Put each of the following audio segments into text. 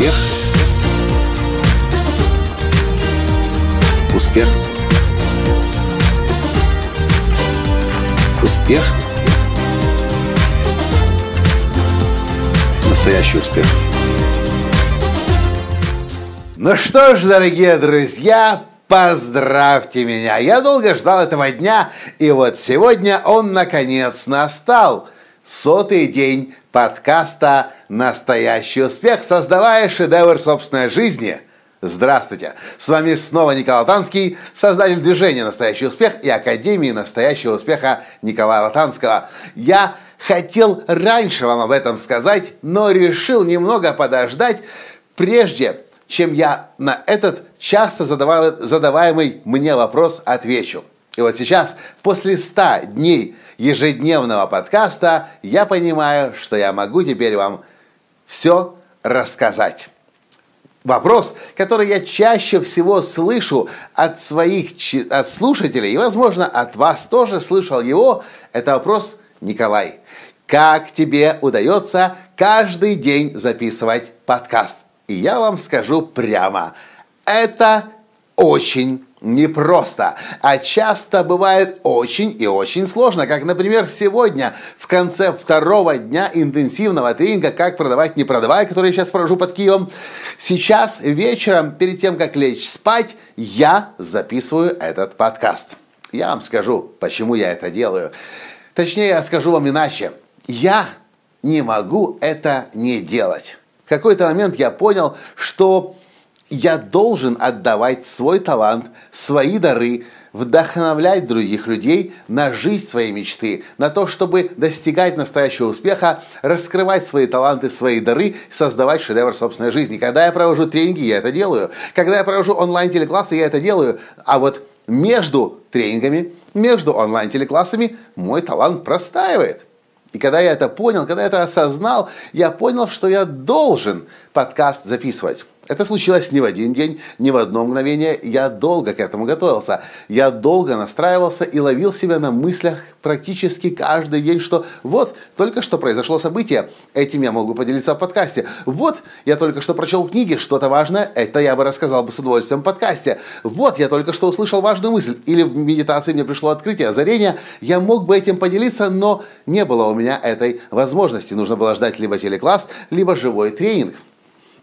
Успех. Успех. Успех. Настоящий успех. Ну что ж, дорогие друзья, поздравьте меня. Я долго ждал этого дня, и вот сегодня он наконец настал. Сотый день подкаста «Настоящий успех», создавая шедевр собственной жизни. Здравствуйте! С вами снова Николай Танский, создатель движения «Настоящий успех» и Академии настоящего успеха Николая Латанского. Я хотел раньше вам об этом сказать, но решил немного подождать, прежде чем я на этот часто задаваемый мне вопрос отвечу. И вот сейчас, после 100 дней ежедневного подкаста, я понимаю, что я могу теперь вам все рассказать. Вопрос, который я чаще всего слышу от своих от слушателей, и, возможно, от вас тоже слышал его, это вопрос, Николай, как тебе удается каждый день записывать подкаст? И я вам скажу прямо, это очень непросто, а часто бывает очень и очень сложно, как, например, сегодня в конце второго дня интенсивного тренинга «Как продавать, не продавая», который я сейчас провожу под Киевом. Сейчас вечером, перед тем, как лечь спать, я записываю этот подкаст. Я вам скажу, почему я это делаю. Точнее, я скажу вам иначе. Я не могу это не делать. В какой-то момент я понял, что я должен отдавать свой талант, свои дары, вдохновлять других людей на жизнь своей мечты, на то, чтобы достигать настоящего успеха, раскрывать свои таланты, свои дары, создавать шедевр собственной жизни. Когда я провожу тренинги, я это делаю. Когда я провожу онлайн-телеклассы, я это делаю. А вот между тренингами, между онлайн-телеклассами мой талант простаивает. И когда я это понял, когда я это осознал, я понял, что я должен подкаст записывать. Это случилось не в один день, не в одно мгновение. Я долго к этому готовился. Я долго настраивался и ловил себя на мыслях практически каждый день, что вот, только что произошло событие, этим я могу поделиться в подкасте. Вот, я только что прочел книги, что-то важное, это я бы рассказал бы с удовольствием в подкасте. Вот, я только что услышал важную мысль, или в медитации мне пришло открытие, озарение, я мог бы этим поделиться, но не было у меня этой возможности. Нужно было ждать либо телекласс, либо живой тренинг.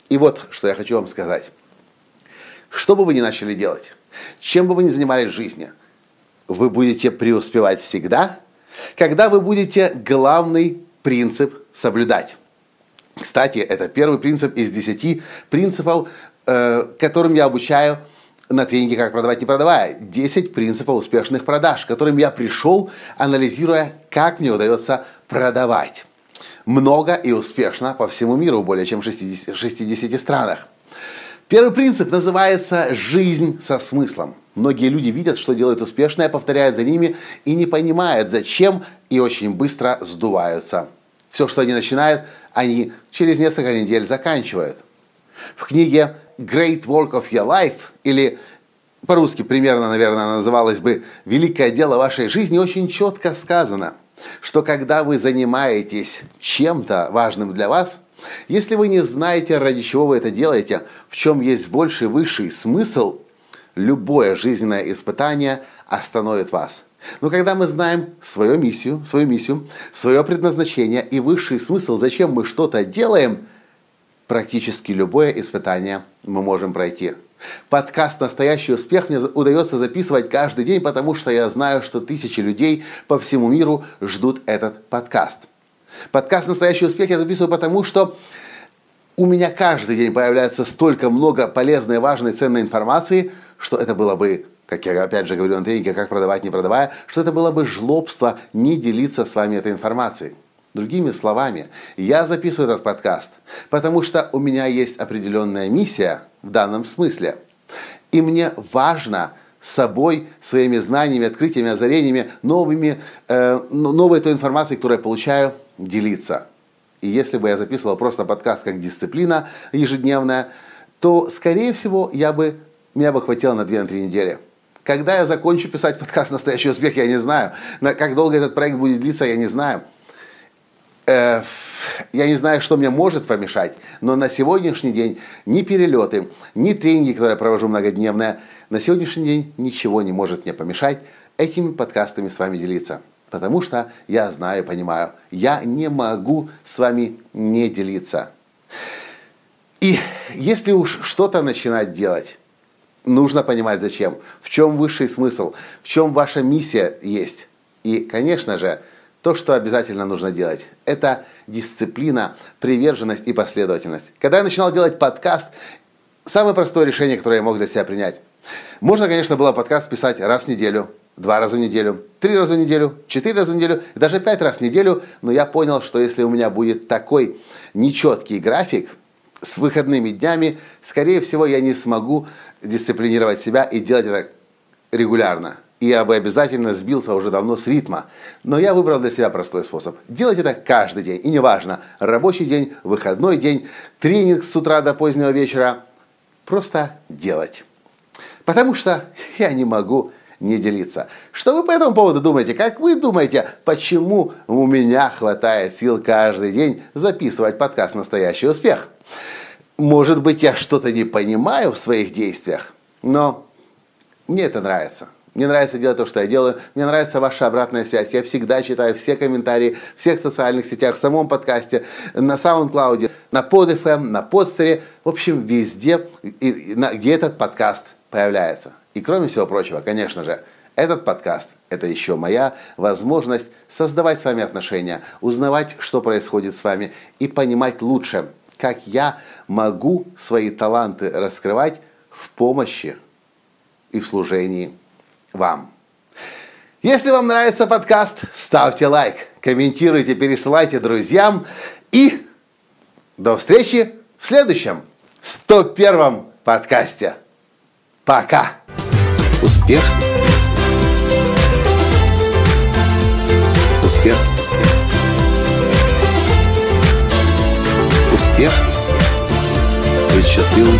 И вот, что я хочу вам сказать. Что бы вы ни начали делать, чем бы вы ни занимались в жизни, вы будете преуспевать всегда, когда вы будете главный принцип соблюдать. Кстати, это первый принцип из десяти принципов, э, которым я обучаю на тренинге «Как продавать, не продавая». 10 принципов успешных продаж, которым я пришел, анализируя, как мне удается продавать много и успешно по всему миру, более чем в 60, 60 странах. Первый принцип называется «жизнь со смыслом». Многие люди видят, что делают успешное, повторяют за ними и не понимают, зачем, и очень быстро сдуваются. Все, что они начинают, они через несколько недель заканчивают. В книге Great Work of Your Life или по-русски примерно, наверное, называлось бы «Великое дело вашей жизни» очень четко сказано – что когда вы занимаетесь чем-то важным для вас, если вы не знаете, ради чего вы это делаете, в чем есть больший, высший смысл, любое жизненное испытание остановит вас. Но когда мы знаем свою миссию, свою миссию, свое предназначение и высший смысл, зачем мы что-то делаем, практически любое испытание мы можем пройти. Подкаст «Настоящий успех» мне удается записывать каждый день, потому что я знаю, что тысячи людей по всему миру ждут этот подкаст. Подкаст «Настоящий успех» я записываю потому, что у меня каждый день появляется столько много полезной, важной, ценной информации, что это было бы, как я опять же говорю на тренинге, как продавать, не продавая, что это было бы жлобство не делиться с вами этой информацией. Другими словами, я записываю этот подкаст, потому что у меня есть определенная миссия в данном смысле. И мне важно собой, своими знаниями, открытиями, озарениями, новыми, э, новой той информацией, которую я получаю, делиться. И если бы я записывал просто подкаст как дисциплина ежедневная, то, скорее всего, я бы, меня бы хватило на 2-3 недели. Когда я закончу писать подкаст «Настоящий успех», я не знаю. Как долго этот проект будет длиться, я не знаю. Э, я не знаю, что мне может помешать, но на сегодняшний день ни перелеты, ни тренинги, которые я провожу многодневные, на сегодняшний день ничего не может мне помешать этими подкастами с вами делиться. Потому что я знаю, понимаю, я не могу с вами не делиться. И если уж что-то начинать делать, нужно понимать зачем, в чем высший смысл, в чем ваша миссия есть. И, конечно же, то, что обязательно нужно делать, это дисциплина, приверженность и последовательность. Когда я начинал делать подкаст, самое простое решение, которое я мог для себя принять. Можно, конечно, было подкаст писать раз в неделю, два раза в неделю, три раза в неделю, четыре раза в неделю, даже пять раз в неделю. Но я понял, что если у меня будет такой нечеткий график с выходными днями, скорее всего, я не смогу дисциплинировать себя и делать это регулярно. И я бы обязательно сбился уже давно с ритма. Но я выбрал для себя простой способ. Делать это каждый день. И неважно, рабочий день, выходной день, тренинг с утра до позднего вечера. Просто делать. Потому что я не могу не делиться. Что вы по этому поводу думаете? Как вы думаете, почему у меня хватает сил каждый день записывать подкаст «Настоящий успех»? Может быть, я что-то не понимаю в своих действиях, но мне это нравится. Мне нравится делать то, что я делаю. Мне нравится ваша обратная связь. Я всегда читаю все комментарии всех социальных сетях, в самом подкасте, на SoundCloud, на PodFM, на Подстере. В общем, везде, где этот подкаст появляется. И кроме всего прочего, конечно же, этот подкаст – это еще моя возможность создавать с вами отношения, узнавать, что происходит с вами и понимать лучше, как я могу свои таланты раскрывать в помощи и в служении вам. Если вам нравится подкаст, ставьте лайк, комментируйте, пересылайте друзьям. И до встречи в следующем 101 подкасте. Пока! Успех! Успех! Успех! Быть счастливым,